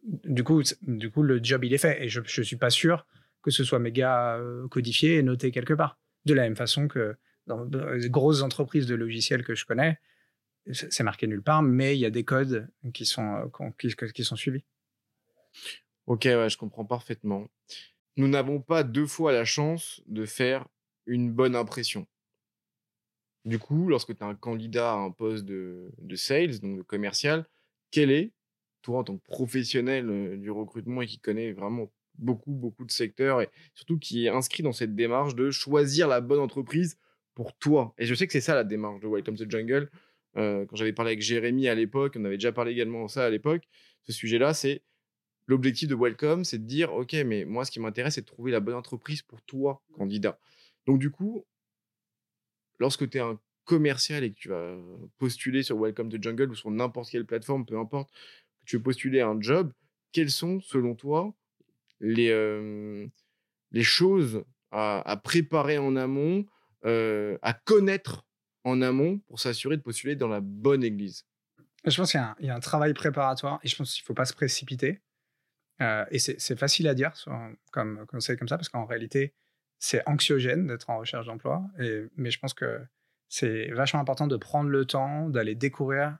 Du coup, du coup, le job il est fait et je je suis pas sûr que ce soit méga codifié et noté quelque part. De la même façon que dans les grosses entreprises de logiciels que je connais, c'est marqué nulle part, mais il y a des codes qui sont qui sont suivis. Ok, je comprends parfaitement. Nous n'avons pas deux fois la chance de faire une bonne impression. Du coup, lorsque tu as un candidat à un poste de, de sales, donc de commercial, quel est, toi en tant que professionnel euh, du recrutement et qui connaît vraiment beaucoup, beaucoup de secteurs et surtout qui est inscrit dans cette démarche de choisir la bonne entreprise pour toi? Et je sais que c'est ça la démarche de Welcome to the Jungle. Euh, quand j'avais parlé avec Jérémy à l'époque, on avait déjà parlé également de ça à l'époque, ce sujet-là, c'est l'objectif de Welcome, c'est de dire, OK, mais moi, ce qui m'intéresse, c'est de trouver la bonne entreprise pour toi, candidat. Donc, du coup, lorsque tu es un commercial et que tu vas postuler sur Welcome to Jungle ou sur n'importe quelle plateforme, peu importe, que tu veux postuler un job, quelles sont, selon toi, les, euh, les choses à, préparer en amont, euh, à connaître en amont pour s'assurer de postuler dans la bonne église? Je pense qu'il y, y a un travail préparatoire et je pense qu'il ne faut pas se précipiter. Euh, et c'est facile à dire comme conseil comme ça parce qu'en réalité, c'est anxiogène d'être en recherche d'emploi. Mais je pense que c'est vachement important de prendre le temps d'aller découvrir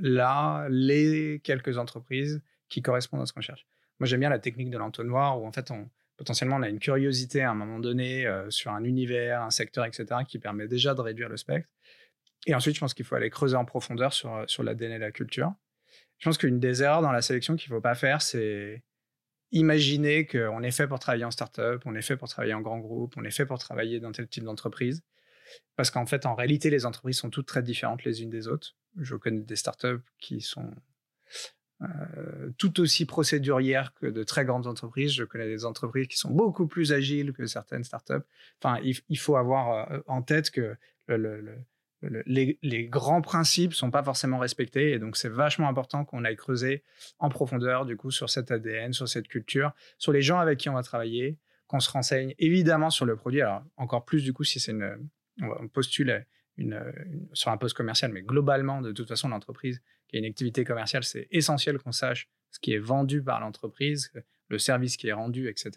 là les quelques entreprises qui correspondent à ce qu'on cherche. Moi, j'aime bien la technique de l'entonnoir où en fait, potentiellement, on a une curiosité à un moment donné euh, sur un univers, un secteur, etc., qui permet déjà de réduire le spectre. Et ensuite, je pense qu'il faut aller creuser en profondeur sur, sur l'ADN et la culture. Je pense qu'une des erreurs dans la sélection qu'il ne faut pas faire, c'est imaginer qu'on est fait pour travailler en startup, on est fait pour travailler en grand groupe, on est fait pour travailler dans tel type d'entreprise. Parce qu'en fait, en réalité, les entreprises sont toutes très différentes les unes des autres. Je connais des startups qui sont tout aussi procédurière que de très grandes entreprises. Je connais des entreprises qui sont beaucoup plus agiles que certaines startups. Enfin, il, faut avoir en tête que les, grands principes sont pas forcément respectés et donc c'est vachement important qu'on aille creuser en profondeur du coup sur cet ADN, sur cette culture, sur les gens avec qui on va travailler, qu'on se renseigne évidemment sur le produit. Alors encore plus du coup si c'est une on postule une, sur un poste commercial, mais globalement de toute façon l'entreprise qui a une activité commerciale, c'est essentiel qu'on sache ce qui est vendu par l'entreprise, le service qui est rendu, etc.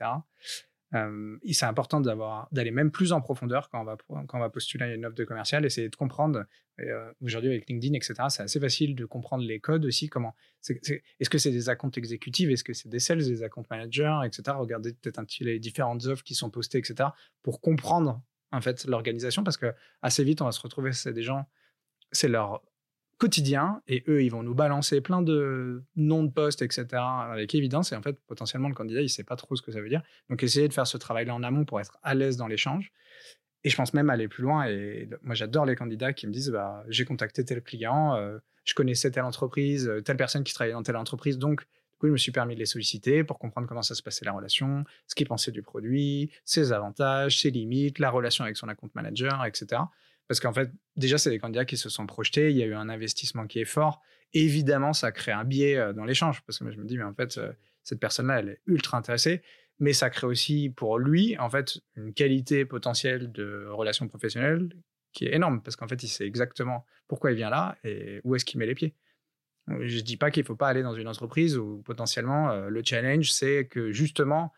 Euh, c'est important d'aller même plus en profondeur quand on va quand on va postuler une offre de commercial, essayer de comprendre. Euh, aujourd'hui avec LinkedIn, etc. C'est assez facile de comprendre les codes aussi. Comment est-ce que c'est des accounts exécutifs, est-ce que c'est des sales, des account managers, etc. Regardez peut-être un petit les différentes offres qui sont postées, etc. Pour comprendre en fait l'organisation parce que assez vite on va se retrouver c'est des gens c'est leur quotidien et eux, ils vont nous balancer plein de noms de postes, etc. avec évidence. Et en fait, potentiellement, le candidat, il sait pas trop ce que ça veut dire. Donc, essayez de faire ce travail-là en amont pour être à l'aise dans l'échange. Et je pense même aller plus loin. Et moi, j'adore les candidats qui me disent bah, j'ai contacté tel client, euh, je connaissais telle entreprise, euh, telle personne qui travaillait dans telle entreprise. Donc, du coup, je me suis permis de les solliciter pour comprendre comment ça se passait la relation, ce qu'ils pensaient du produit, ses avantages, ses limites, la relation avec son account manager, etc. Parce qu'en fait, déjà, c'est des candidats qui se sont projetés, il y a eu un investissement qui est fort. Évidemment, ça crée un biais euh, dans l'échange, parce que moi, je me dis, mais en fait, euh, cette personne-là, elle est ultra intéressée, mais ça crée aussi pour lui, en fait, une qualité potentielle de relation professionnelle qui est énorme, parce qu'en fait, il sait exactement pourquoi il vient là et où est-ce qu'il met les pieds. Je ne dis pas qu'il ne faut pas aller dans une entreprise où potentiellement euh, le challenge, c'est que justement,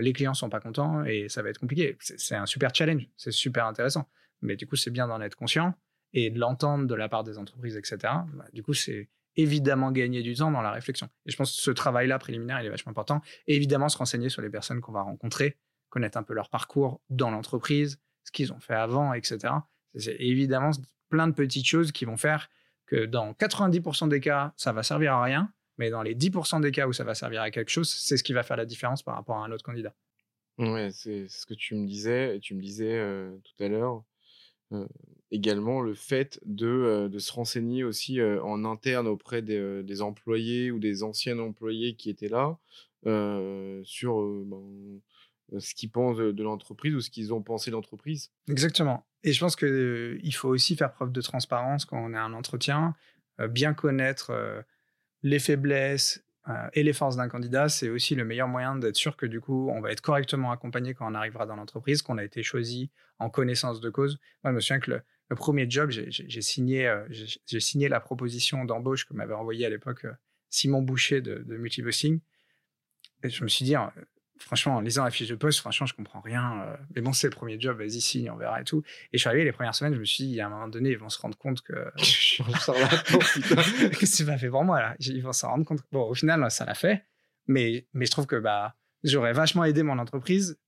les clients sont pas contents et ça va être compliqué. C'est un super challenge, c'est super intéressant mais du coup, c'est bien d'en être conscient et de l'entendre de la part des entreprises, etc. Bah, du coup, c'est évidemment gagner du temps dans la réflexion. Et je pense que ce travail-là préliminaire, il est vachement important. Évidemment, se renseigner sur les personnes qu'on va rencontrer, connaître un peu leur parcours dans l'entreprise, ce qu'ils ont fait avant, etc. C'est évidemment plein de petites choses qui vont faire que dans 90% des cas, ça va servir à rien, mais dans les 10% des cas où ça va servir à quelque chose, c'est ce qui va faire la différence par rapport à un autre candidat. Ouais, c'est ce que tu me disais, tu me disais euh, tout à l'heure, également le fait de, de se renseigner aussi en interne auprès des, employés ou des anciens employés qui étaient là sur ben, ce qu'ils pensent de, l'entreprise ou ce qu'ils ont pensé de l'entreprise. Exactement. Et je pense qu'il faut aussi faire preuve de transparence quand on est un entretien, bien connaître les faiblesses et les forces d'un candidat, c'est aussi le meilleur moyen d'être sûr que du coup, on va être correctement accompagné quand on arrivera dans l'entreprise, qu'on a été choisi en connaissance de cause. Moi, je me souviens que le, premier job, j'ai signé, euh, signé la proposition d'embauche que m'avait envoyé à l'époque euh, Simon Boucher de, de Multibossing. Et je me suis dit, franchement, en lisant la fiche de poste, franchement, je comprends rien. Euh, mais bon, c'est le premier job, vas-y, signe, on verra et tout. Et je suis arrivé les premières semaines, je me suis dit, à un moment donné, ils vont se rendre compte que. Qu'est-ce que c'est pas fait pour moi, là Ils vont s'en rendre compte. Bon, au final, ça l'a fait. Mais, mais je trouve que bah, j'aurais vachement aidé mon entreprise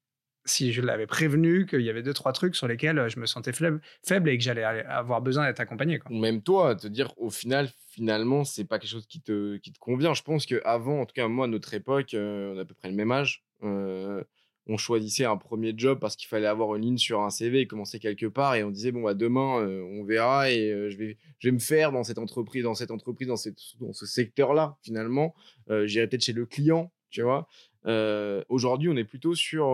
si je l'avais prévenu qu'il y avait deux, trois trucs sur lesquels euh, je me sentais faible, faible et que j'allais avoir besoin d'être accompagné. Quoi. Même toi, te dire au final, finalement, c'est pas quelque chose qui te, qui te convient. Je pense qu'avant, en tout cas, moi, à notre époque, euh, on a à peu près le même âge. Euh, on choisissait un premier job parce qu'il fallait avoir une ligne sur un CV et commencer quelque part et on disait bon bah demain on verra et je vais je vais me faire dans cette entreprise dans cette entreprise dans, dans ce secteur là finalement j'irai peut-être chez le client tu vois aujourd'hui on est plutôt sur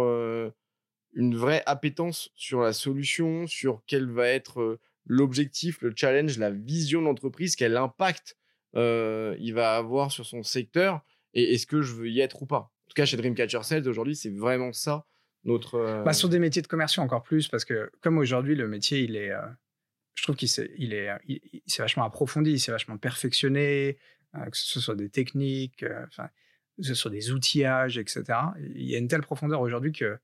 une vraie appétence sur la solution, sur quel va être l'objectif, le challenge, la vision de l'entreprise, quel impact il va avoir sur son secteur et est-ce que je veux y être ou pas. En tout cas, chez Dreamcatcher Sales, aujourd'hui, c'est vraiment ça notre. Bah, sur des métiers de commerciaux encore plus, parce que comme aujourd'hui, le métier, il est. je trouve qu'il s'est, il est, il, vachement approfondi, il s'est vachement perfectionné, que ce soit des techniques, enfin, que ce soit des outillages, etc. Il y a une telle profondeur aujourd'hui que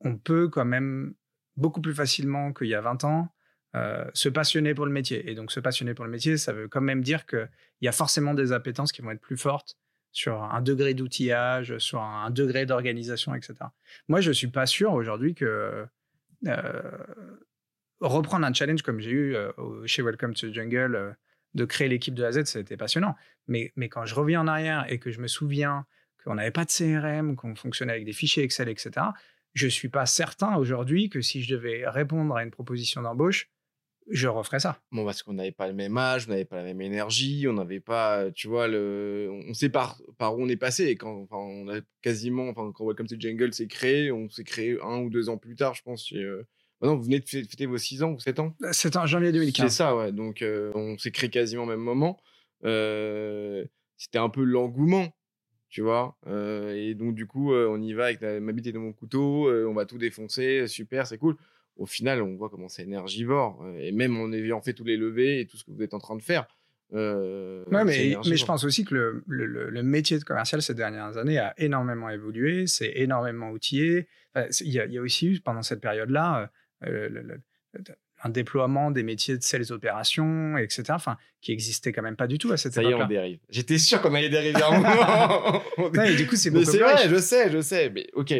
on peut quand même beaucoup plus facilement qu'il y a 20 ans euh, se passionner pour le métier. Et donc se passionner pour le métier, ça veut quand même dire qu'il y a forcément des appétences qui vont être plus fortes sur un degré d'outillage, sur un degré d'organisation, etc. Moi, je ne suis pas sûr aujourd'hui que euh, reprendre un challenge comme j'ai eu euh, chez Welcome to the Jungle, de créer l'équipe de A Z, c'était passionnant. Mais, mais quand je reviens en arrière et que je me souviens qu'on n'avait pas de CRM, qu'on fonctionnait avec des fichiers Excel, etc., je suis pas certain aujourd'hui que si je devais répondre à une proposition d'embauche, je referais ça. Bon, parce qu'on n'avait pas le même âge, on n'avait pas la même énergie, on n'avait pas, tu vois, le... on sait par, par où on est passé. Et quand enfin, on a quasiment, enfin, quand Welcome to Jungle s'est créé, on s'est créé un ou deux ans plus tard, je pense. Chez, euh, bah non, vous venez de fêter vos 6 ans ou 7 ans C'est en janvier 2015. C'est ça, ouais. Donc, euh, on s'est créé quasiment au même moment. Euh, C'était un peu l'engouement, tu vois. Et donc, du coup, on y va avec ma bite et mon couteau, on va tout défoncer, super, c'est cool au final, on voit comment c'est énergivore. Euh, et même en ayant fait tous les levées et tout ce que vous êtes en train de faire. Euh, ouais, mais, mais, je pense aussi que le, le, métier de commercial ces dernières années a énormément évolué, c'est énormément outillé. Il y, a aussi eu pendant cette période-là euh, un déploiement des métiers de sales opérations, etc., enfin, qui existait quand même pas du tout à cette époque. Ça y est, on dérive. J'étais sûr qu'on allait dériver un moment. ouais, du coup, c'est beaucoup C'est vrai, je sais, je sais. Mais ok,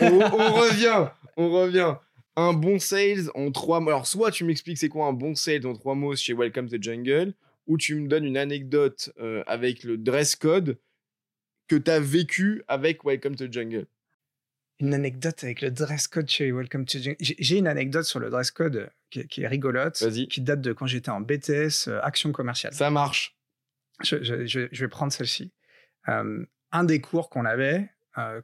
on, on revient, on revient un bon sales en trois mots. Alors, soit tu m'expliques c'est quoi un bon sales en trois mots chez Welcome to Jungle, ou tu me donnes une anecdote euh, avec le dress code que tu as vécu avec Welcome to Jungle. Une anecdote avec le dress code chez Welcome to Jungle. J'ai une anecdote sur le dress code qui, est rigolote, qui date de quand j'étais en BTS euh, Action Commerciale. Ça marche. Je, vais prendre celle-ci. Euh, un des cours qu'on avait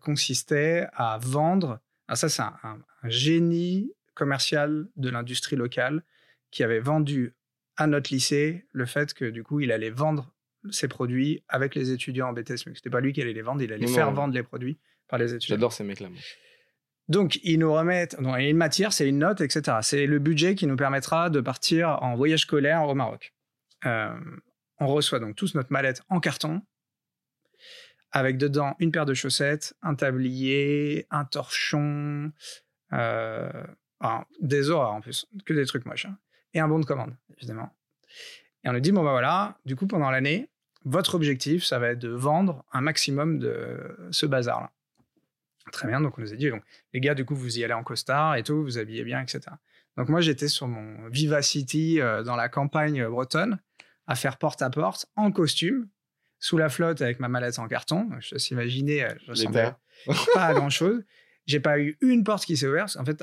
consistait à vendre ah, ça, c'est un, génie commercial de l'industrie locale qui avait vendu à notre lycée le fait que du coup, il allait vendre ses produits avec les étudiants en BTS. C'était pas lui qui allait les vendre, il allait faire vendre les produits par les étudiants. J'adore ces mecs-là. Donc, ils nous remettent dans une matière, c'est une note, etc. C'est le budget qui nous permettra de partir en voyage scolaire au Maroc. Euh, on reçoit donc tous notre mallette en carton avec dedans une paire de chaussettes, un tablier, un torchon, euh, des horreurs en plus, que des trucs moches, hein, et un bon de commande, évidemment. Et on lui dit, bon bah voilà, du coup pendant l'année, votre objectif, ça va être de vendre un maximum de ce bazar-là. Très bien, donc on nous a dit, donc, les gars, du coup, vous y allez en costard et tout, vous habillez bien, etc. Donc moi, j'étais sur mon Vivacity euh, dans la campagne bretonne, à faire porte à porte, en costume, sous la flotte avec ma mallette en carton. Je te imaginer, euh, je ressemblais pas à grand chose. J'ai pas eu une porte qui s'est ouverte. En fait,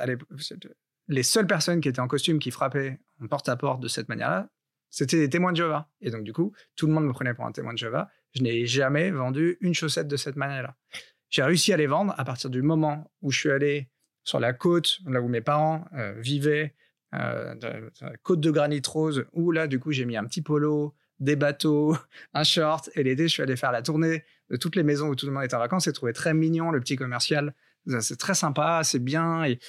les seules personnes qui étaient en costume qui frappaient en porte à porte de cette manière-là, c'était des témoins de Jéhovah. Et donc, du coup, tout le monde me prenait pour un témoin de Jéhovah. Je n'ai jamais vendu une chaussette de cette manière-là. J'ai réussi à les vendre à partir du moment où je suis allé sur la côte, là où mes parents euh, vivaient, euh, la côte de granit rose, où là, du coup, j'ai mis un petit polo, des bateaux, un short. Et l'été, je suis allé faire la tournée de toutes les maisons où tout le monde était en vacances et trouvé très mignon le petit commercial. C'est très sympa, c'est bien. Et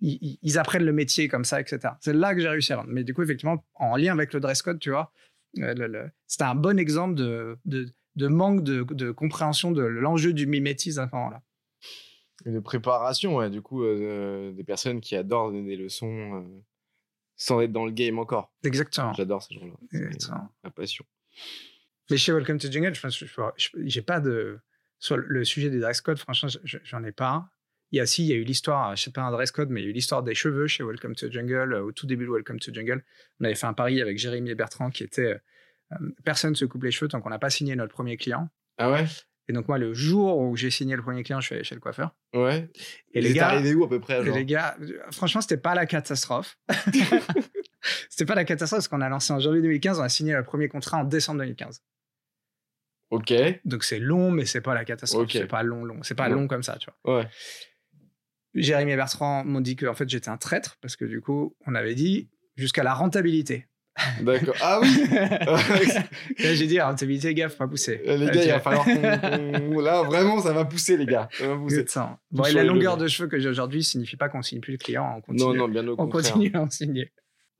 ils, apprennent le métier comme ça, etc. C'est là que j'ai réussi à vendre. Mais du coup, effectivement, en lien avec le dress code, tu vois, euh, c'était un bon exemple de, de, manque de, compréhension de l'enjeu du mimétisme à ce moment-là. De préparation, ouais, du coup, euh, des personnes qui adorent donner des leçons. Euh, sans être dans le game encore. Exactement. J'adore ces gens-là. Exactement. La passion. Mais chez Welcome to Jungle, je pense j'ai pas de. Sur le sujet des dress code, franchement, j'en ai pas. Il y a si, il y a eu l'histoire, je sais pas un dress code, mais il y a eu l'histoire des cheveux chez Welcome to Jungle, euh, au tout début de Welcome to Jungle. On avait fait un pari avec Jérémy et Bertrand qui était euh, euh, personne ne se coupe les cheveux tant qu'on n'a pas signé notre premier client. Ah ouais? Et donc, moi, le jour où j'ai signé le premier client, je suis allé chez le coiffeur. Ouais. Et, les gars. arrivé où à peu près Les gars, franchement, c'était pas la catastrophe. c'était pas la catastrophe parce qu'on a lancé en janvier 2015, on a signé le premier contrat en décembre 2015. Ok. Donc, c'est long, mais c'est pas la catastrophe. C'est pas long, long. C'est pas long comme ça, tu vois. Ouais. Jérémy et Bertrand m'ont dit que en fait, j'étais un traître parce que du coup, on avait dit jusqu'à la rentabilité. D'accord. Ah oui J'ai dit, rentabilité, faut pas pousser. Euh, les gars, il va falloir qu'on. Là, vraiment, ça va pousser, les gars. Ça va pousser. Bon, et la longueur de cheveux que j'ai aujourd'hui signifie pas qu'on signe plus le client. On continue, non, non, bien au on continue à en signer.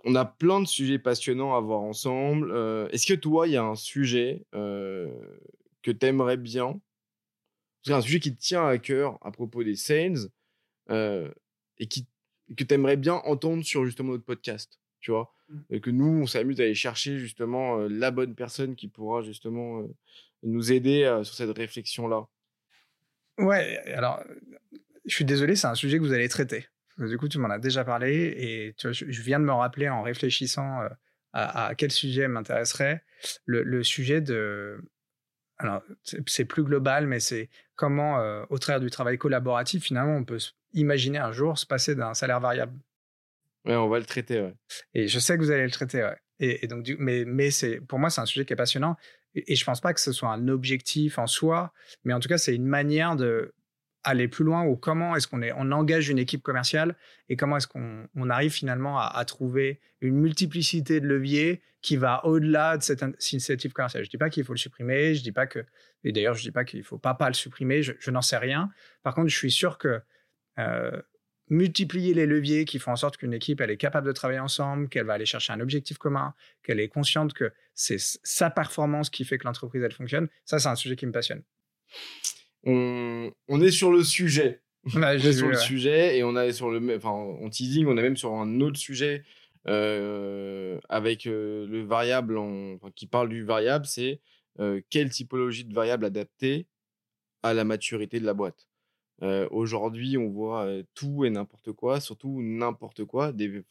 On a plein de sujets passionnants à voir ensemble. Euh, est-ce que toi, il y a un sujet euh, que tu aimerais bien? C'est un sujet qui te tient à cœur à propos des sales et qui, que tu aimerais bien entendre sur justement notre podcast tu vois? Et que nous, on s'amuse à aller chercher justement la bonne personne qui pourra justement nous aider sur cette réflexion-là. Ouais, alors, je suis désolé, c'est un sujet que vous allez traiter. Du coup, tu m'en as déjà parlé et tu vois, je viens de me rappeler en réfléchissant à, quel sujet m'intéresserait. Le, sujet de. Alors, c'est plus global, mais c'est comment, au travers du travail collaboratif, finalement, on peut imaginer un jour se passer d'un salaire variable Ouais, on va le traiter, ouais. Et je sais que vous allez le traiter, ouais. Et, et donc, du, mais, mais c'est, pour moi, c'est un sujet qui est passionnant. Et, et je pense pas que ce soit un objectif en soi, mais en tout cas, c'est une manière de aller plus loin ou comment est-ce qu'on est, on engage une équipe commerciale et comment est-ce qu'on on arrive finalement à, trouver une multiplicité de leviers qui va au-delà de cette initiative commerciale. Je dis pas qu'il faut le supprimer, je dis pas que, et d'ailleurs, je dis pas qu'il faut pas pas le supprimer, je, je n'en sais rien. Par contre, je suis sûr que euh, multiplier les leviers qui font en sorte qu'une équipe elle est capable de travailler ensemble, qu'elle va aller chercher un objectif commun, qu'elle est consciente que c'est sa performance qui fait que l'entreprise elle fonctionne. Ça, c'est un sujet qui me passionne. On, on est sur le sujet. On est sur vu, le ouais. sujet et on est sur le, enfin, en teasing, on est même sur un autre sujet euh, avec euh, le variable en- enfin, qui parle du variable, c'est euh, quelle typologie de variable adapter à la maturité de la boîte. Aujourd'hui, on voit tout et n'importe quoi, surtout n'importe quoi, des,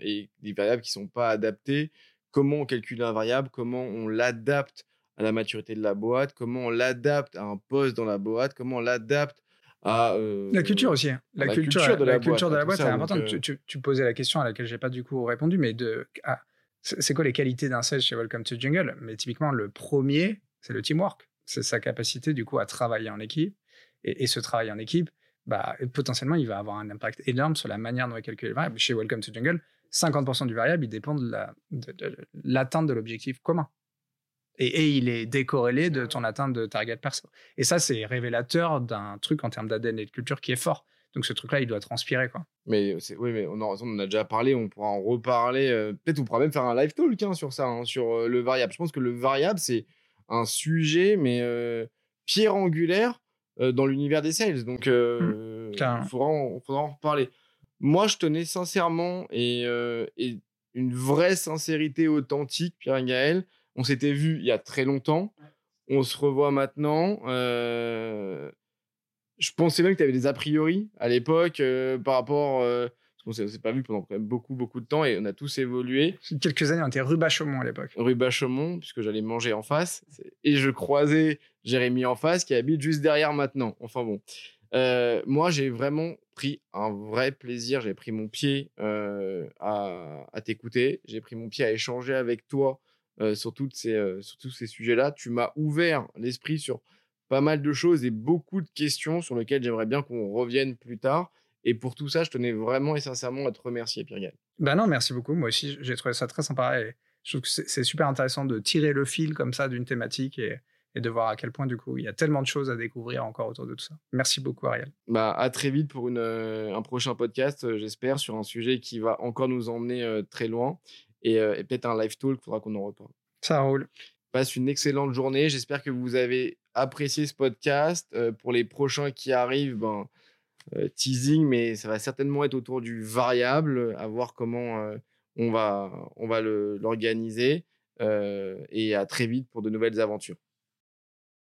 et des variables qui sont pas adaptées. Comment on calcule un variable, comment on l'adapte à la maturité de la boîte, comment on l'adapte à un poste dans la boîte, comment on l'adapte à euh, La culture aussi. hein. La, la culture, culture de la culture boîte, de la boîte ça, est donc, importante. euh, Tu, tu- tu posais la question à laquelle j'ai pas du coup répondu, mais de ah, c'est c'est quoi les qualités d'un sales chez Welcome to Jungle? Mais typiquement, le premier, c'est le teamwork. C'est sa capacité du coup à travailler en équipe. Et, et ce travail en équipe, bah, potentiellement, il va avoir un impact énorme sur la manière dont est calculé le variable. Chez Welcome to Jungle, 50% du variable, il dépend de la- de- de l'atteinte de l'objectif commun. Et, et il est décorrélé de ton atteinte de target perso. Et ça, c'est révélateur d'un truc en termes d'ADN et de culture qui est fort. Donc ce truc-là, il doit transpirer, quoi. Mais oui, mais on en, on en a déjà parlé, on pourra en reparler. euh, Peut-être on pourra même faire un live talk hein, sur ça, hein, sur euh, le variable. Je pense que le variable, c'est un sujet, mais euh, pierre angulaire euh, dans l'univers des sales. Donc, euh, il faudra, en- faudra en reparler. Moi, je tenais sincèrement et, et une vraie sincérité authentique, Pierre et Gaël. On s'était vu il y a très longtemps. On se revoit maintenant. Euh, je pensais même que tu avais des a priori à l'époque euh, par rapport. euh, parce qu'on s'est- on s'est pas vu pendant quand même beaucoup, beaucoup de temps et on a tous évolué. Quelques années, on était rue Bachaumont à l'époque. Rue Bachemont, puisque j'allais manger en face. Et je croisais Jérémy en face qui habite juste derrière maintenant. Enfin bon. Euh, moi, j'ai vraiment pris un vrai plaisir. J'ai pris mon pied euh, à, à t'écouter. J'ai pris mon pied à échanger avec toi euh, sur, toutes ces, euh, sur tous ces sujets-là. Tu m'as ouvert l'esprit sur pas mal de choses et beaucoup de questions sur lesquelles j'aimerais bien qu'on revienne plus tard. Et pour tout ça, je tenais vraiment et sincèrement à te remercier, Pierre Gaël. Ben non, merci beaucoup. Moi aussi, j'ai trouvé ça très sympa et je trouve que c'est super intéressant de tirer le fil comme ça d'une thématique et, et de voir à quel point, du coup, il y a tellement de choses à découvrir encore autour de tout ça. Merci beaucoup, Ariel. Bah, à très vite pour une, euh, un prochain podcast, j'espère, sur un sujet qui va encore nous emmener très loin. Et, euh, et peut-être un live talk, il faudra qu'on en reparle. Ça roule. Passe une excellente journée. J'espère que vous avez apprécié ce podcast. Euh, pour les prochains qui arrivent, ben, euh, teasing, mais ça va certainement être autour du variable, à voir comment on va, on va l'organiser. Et à très vite pour de nouvelles aventures.